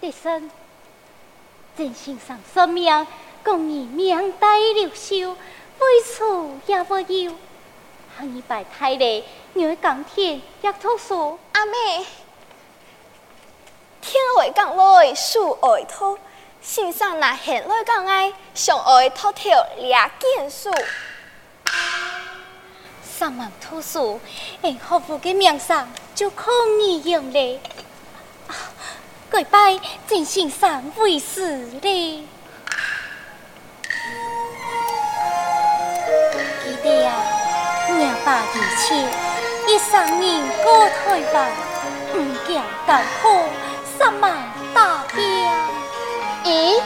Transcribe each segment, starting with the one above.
第三，真心上说明，共你命带留秀，为此也无忧。行一拜太累，你会讲天也吐说。阿妹。天爱讲来，树爱土，心上那闲来讲爱，上爱偷偷俩见树。三万吐书，因何父的名上就可以用嘞？跪拜真心上为师嘞。记得啊，廿八以前，一三年过台湾，不讲艰苦。三万大兵，咦，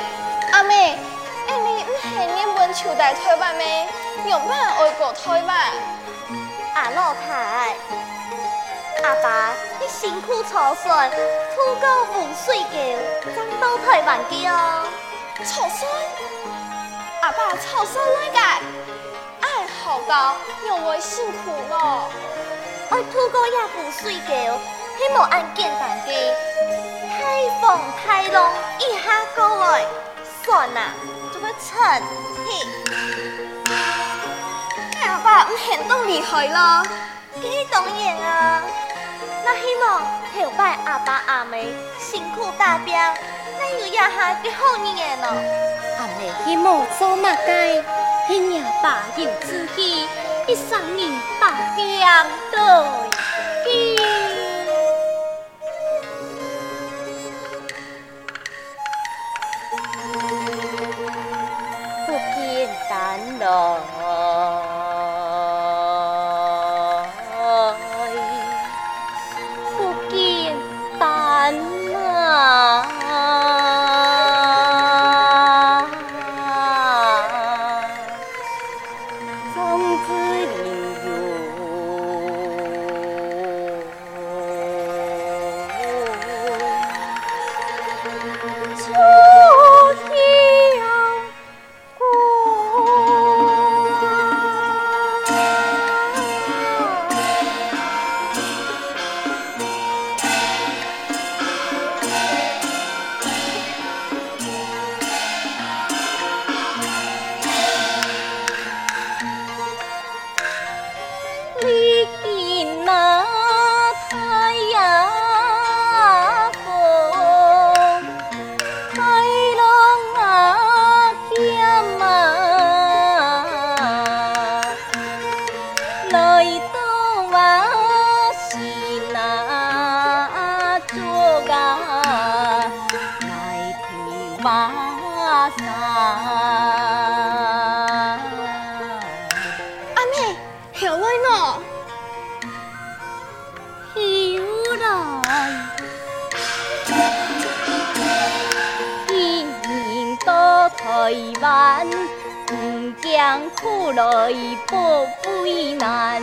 阿妹，哎，你唔系念本朝代台湾咩？用乜爱国台湾？阿老太，阿爸，你辛苦操酸，土高风水桥，争到台湾嘅哦。操酸？阿爸操酸来个？哎，好高，又会辛苦咯。爱土高也风水桥，希望按简单嘅。太风太浪，一下过来，算了，做个成嘿。阿爸唔行都厉害咯。几当然啊。那希望后摆阿爸阿妹辛苦打拼，那有一下嘅好年咯。阿妹希望做乜嘅？听阿爸有志气，一生年打拼对。台湾，不讲苦来不为难，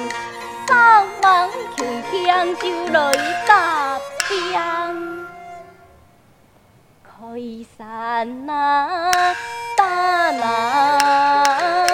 三万轻轻就来打边，开山那打那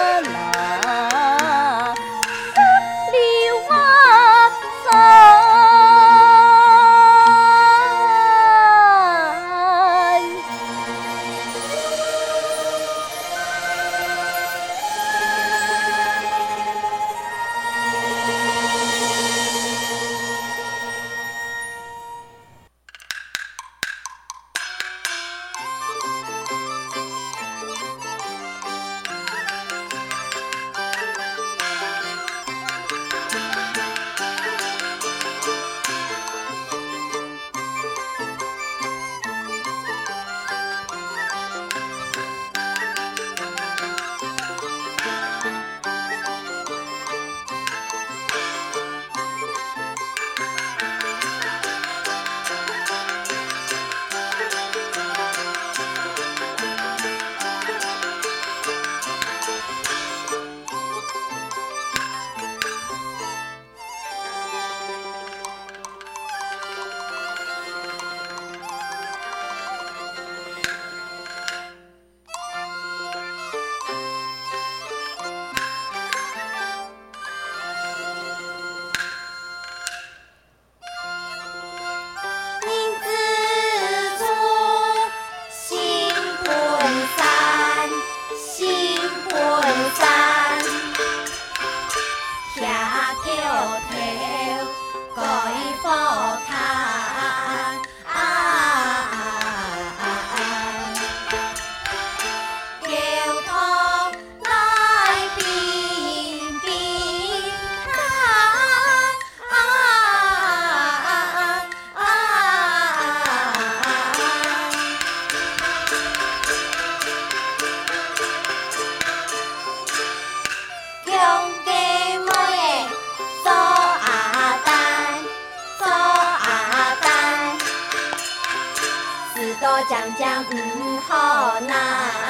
将不好难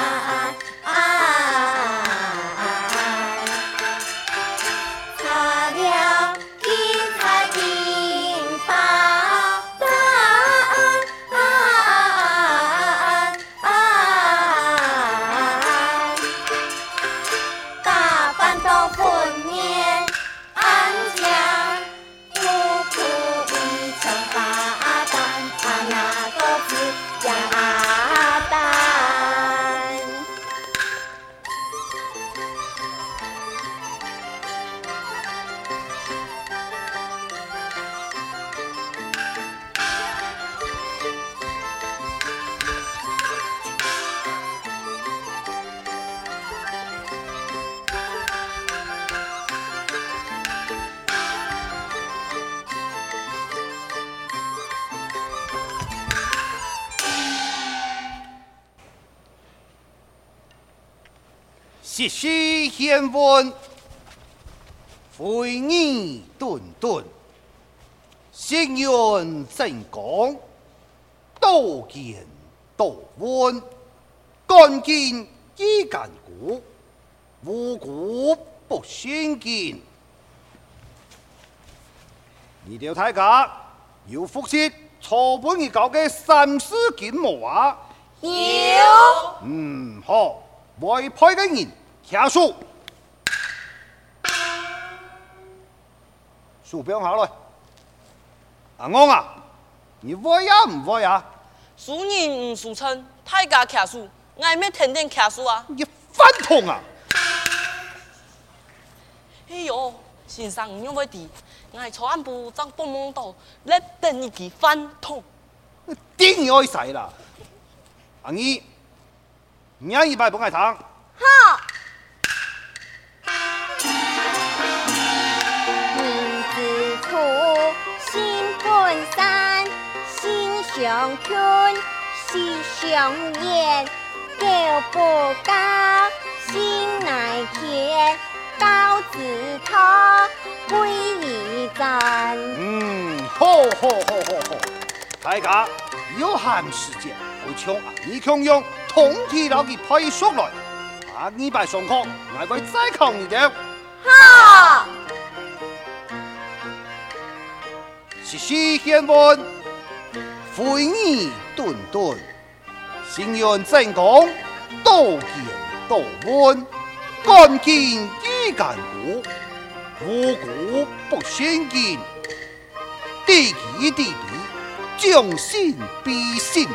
时时献温，回忆顿顿，心愿正讲，多见多闻，干见依干古，无故不先见。二条大家要复习初本而教嘅三字经无啊？有。嗯，好，外派嘅人下书，书标下来。阿公啊，你会呀唔会呀？输人唔输称，大家骑书，爱咩天天骑书啊？你反通啊！哎呦，先生唔用会地，爱朝安部长帮忙到，来等你去反通。顶要使啦！阿二，你一摆不爱糖。好。相劝，心相厌，狗不告，心乃甜，告知他，归于咱。嗯，好好好好好，大家有闲时间，我请阿二强用通体老嘅派出来，阿二摆上课，我会再考你的。好。是西献问，会议顿顿，心愿正讲，多见多闻，敢见伊敢古，无故不相见，地基地比，将心比心，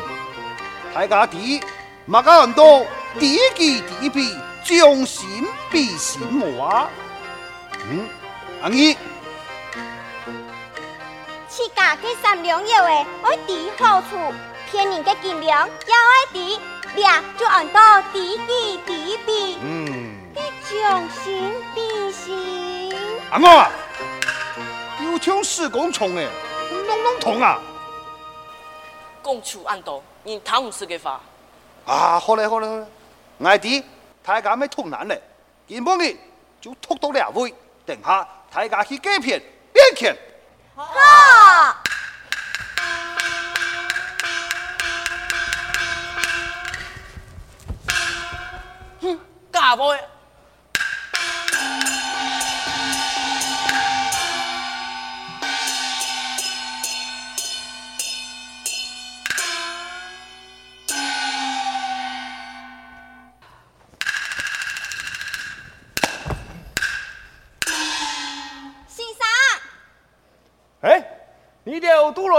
大家睇，莫讲咁多，地基地比，将心比心么？嗯，阿姨。自家去三两药的，爱抵好处，骗人的斤两要爱抵，俩就按到地基地比。嗯，你将心比心。阿我啊，有枪施工虫诶，弄弄痛啊！讲求按到，你谈唔是个话。啊，好嘞好嘞好嘞，我弟大家咪痛难嘞，今晡日就拖到两位，等下大家去改片练拳。好。哼，假啵！你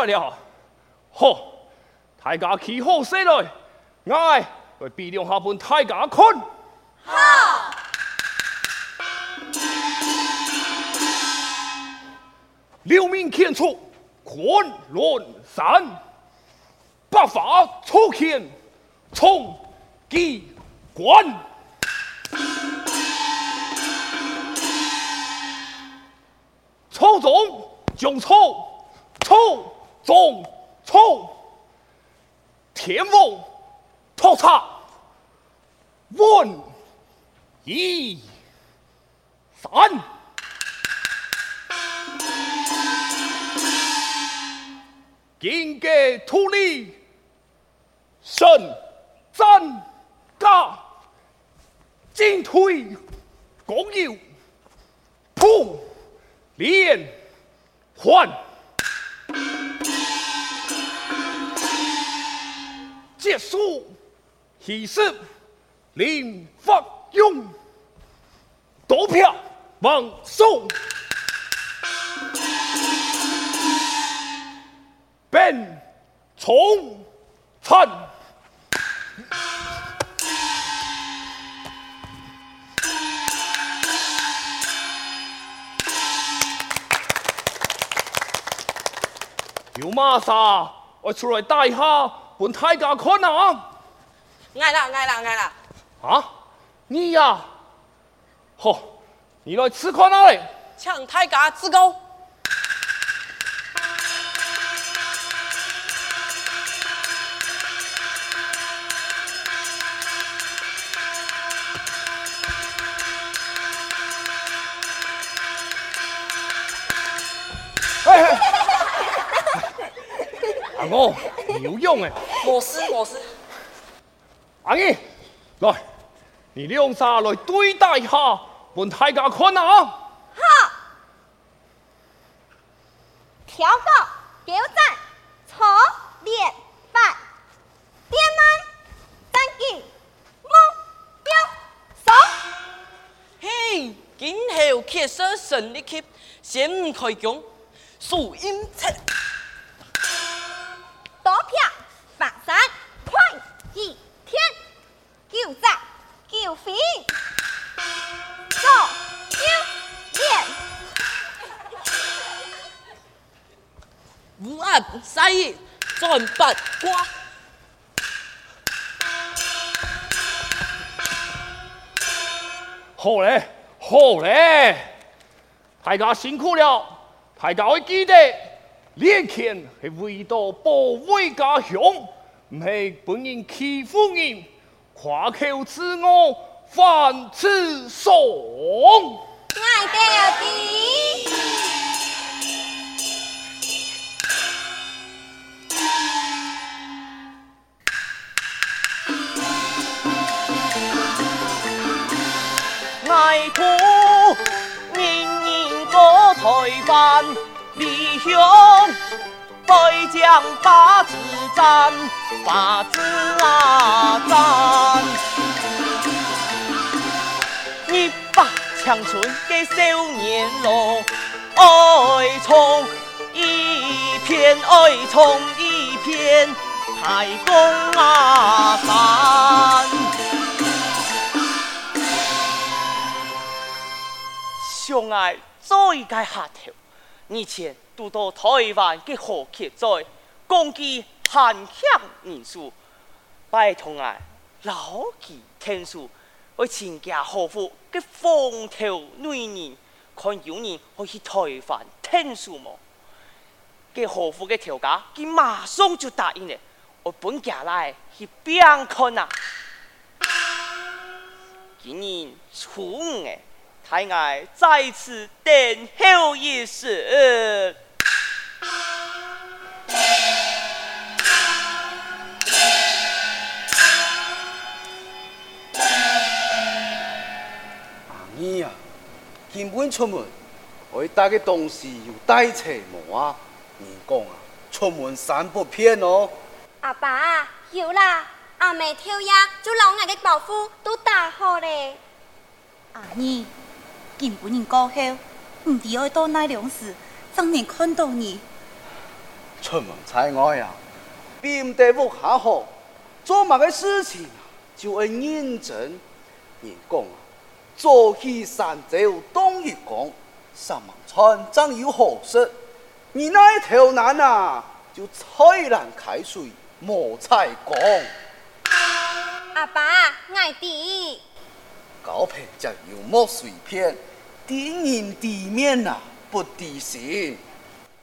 了，好，大家起好势来，我来比两下本大家看。好。六面天出昆仑山，八法出现冲击关，操纵将操。冲中冲，天王托塔，问一三，金戈土利，神战甲，进退公有，普连环。结束，仪式，临发用，投票，望送，本从参，有马啥？我出来带下。本大家看啊！爱啦爱啦爱啦！啊，你呀、啊，好，你来吃看哪里？请大家自高。哎哎，阿公。有用哎！我是我是，阿姨，来，你两下来对待一下，问大家看啊！好，调高，调战，错连败，点满，三进，目标，手。嘿，今后决胜胜利级，先开工，数英策。三一转八卦，好嘞，好嘞，大家辛苦了，大家会记得。练拳是为咗保卫家乡，唔系本人欺负人，夸口自我，犯此爽。爱到底。太苦人人个台湾。弟兄，再将八字战，八字啊战！一把青春的少年郎，爱冲一片，爱冲一片，太公啊山！相爱做一个下头，以前都到台湾嘅河墉在攻击汉强人数，拜托爱牢记天数，为亲家好福嘅风头女人，看有人可以台湾天数么？嘅好福嘅条件，佢马上就答应了，我本家来去边看啊！今年初五诶。太爱在此等候一时。阿姨啊，今晚出门，我带个东西又带齐冇啊？你讲啊，出门三不骗哦。阿爸，有啦，阿妹跳呀，就老眼的包袱都打好嘞。阿姨。今不人过后，唔知爱到奈良时，怎能看到你？出门在外啊，并得不下好，做某个事情就会认真。人讲啊，做起山走东一讲，上网船长有好事。你那一条男啊，就菜篮开水莫菜讲。阿爸，爱弟。高平就有莫随便，敌人地面啊，不敌心。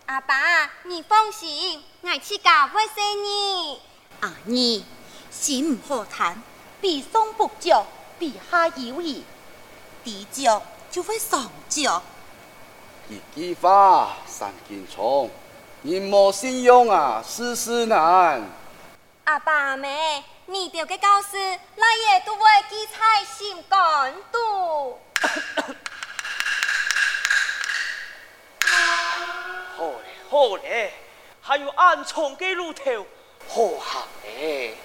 阿爸，你放心，我去教会生你。阿儿，心唔好谈，比上不足，比下有余，地脚就会上脚。一句话三斤重，人无信用啊，事事难。阿爸阿妹。你条个教师，那也都会记在心肝肚。好嘞，好嘞，还有暗藏的路头，好行嘞。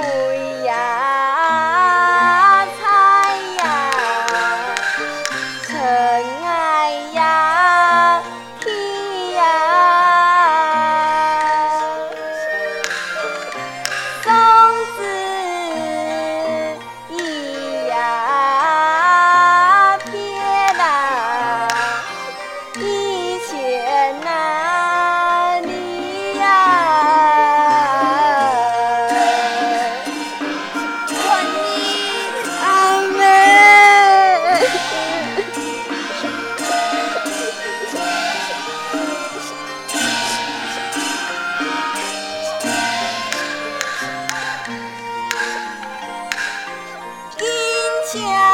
Oh. 谢。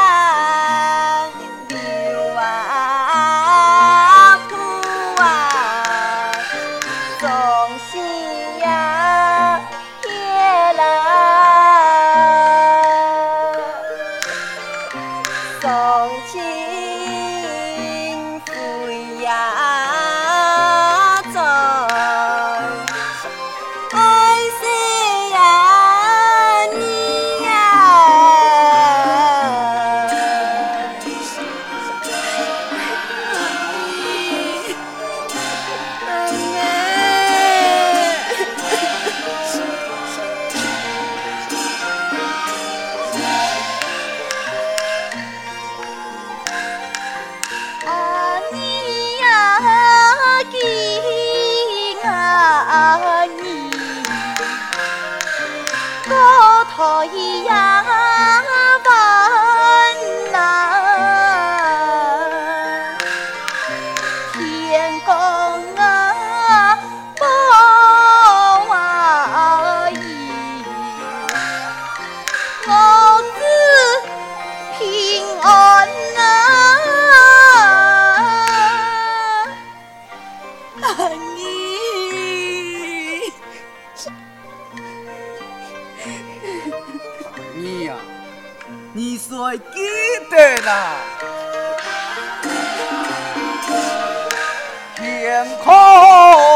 天空